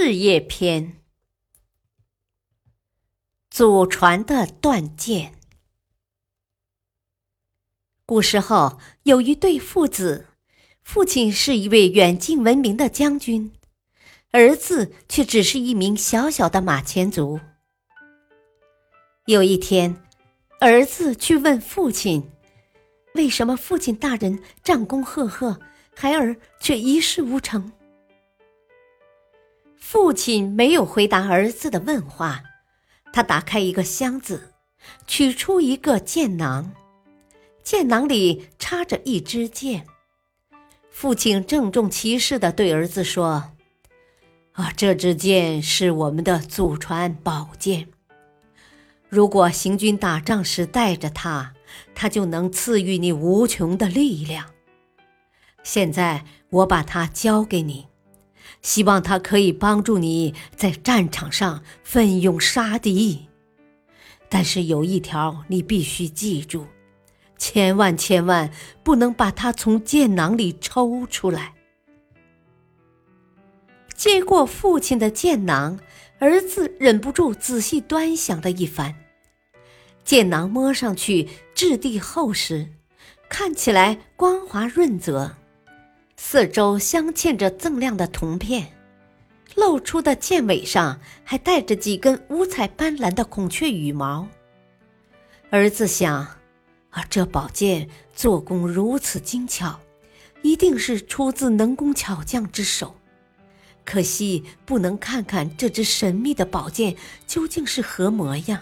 事业篇：祖传的断剑。古时候有一对父子，父亲是一位远近闻名的将军，儿子却只是一名小小的马前卒。有一天，儿子去问父亲：“为什么父亲大人战功赫赫，孩儿却一事无成？”父亲没有回答儿子的问话，他打开一个箱子，取出一个剑囊，剑囊里插着一支剑。父亲郑重其事地对儿子说：“啊，这支剑是我们的祖传宝剑。如果行军打仗时带着它，它就能赐予你无穷的力量。现在我把它交给你。”希望他可以帮助你在战场上奋勇杀敌，但是有一条你必须记住，千万千万不能把它从剑囊里抽出来。接过父亲的剑囊，儿子忍不住仔细端详了一番。剑囊摸上去质地厚实，看起来光滑润泽。四周镶嵌着锃亮的铜片，露出的剑尾上还带着几根五彩斑斓的孔雀羽毛。儿子想：啊，这宝剑做工如此精巧，一定是出自能工巧匠之手。可惜不能看看这只神秘的宝剑究竟是何模样。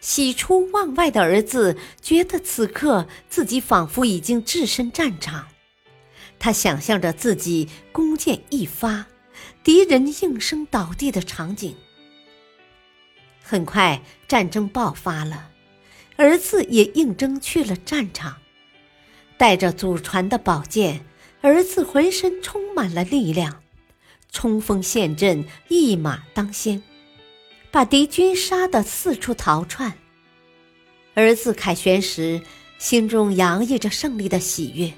喜出望外的儿子觉得此刻自己仿佛已经置身战场。他想象着自己弓箭一发，敌人应声倒地的场景。很快，战争爆发了，儿子也应征去了战场，带着祖传的宝剑，儿子浑身充满了力量，冲锋陷阵，一马当先，把敌军杀得四处逃窜。儿子凯旋时，心中洋溢着胜利的喜悦。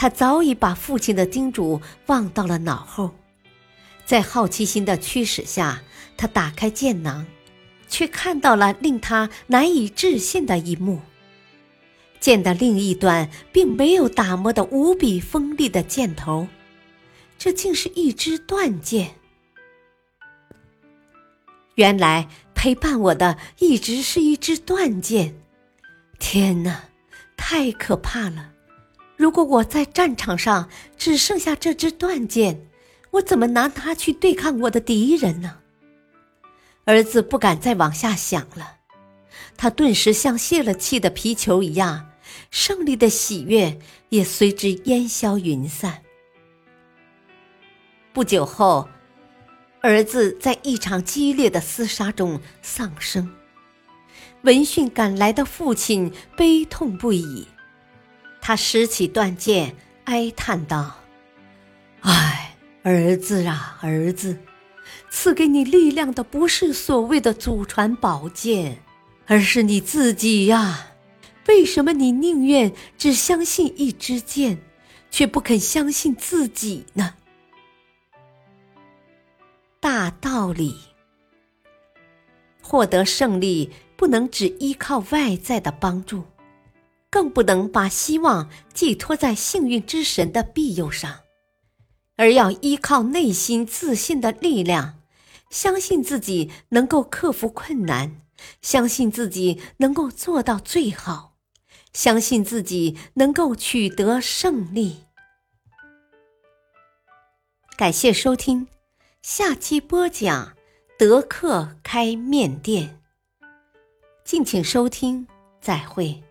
他早已把父亲的叮嘱忘到了脑后，在好奇心的驱使下，他打开剑囊，却看到了令他难以置信的一幕：剑的另一端并没有打磨的无比锋利的剑头，这竟是一支断剑。原来陪伴我的一直是一支断剑，天哪，太可怕了！如果我在战场上只剩下这支断剑，我怎么拿它去对抗我的敌人呢？儿子不敢再往下想了，他顿时像泄了气的皮球一样，胜利的喜悦也随之烟消云散。不久后，儿子在一场激烈的厮杀中丧生，闻讯赶来的父亲悲痛不已。他拾起断剑，哀叹道：“唉，儿子啊，儿子，赐给你力量的不是所谓的祖传宝剑，而是你自己呀！为什么你宁愿只相信一支剑，却不肯相信自己呢？”大道理，获得胜利不能只依靠外在的帮助。更不能把希望寄托在幸运之神的庇佑上，而要依靠内心自信的力量，相信自己能够克服困难，相信自己能够做到最好，相信自己能够取得胜利。感谢收听，下期播讲德克开面店。敬请收听，再会。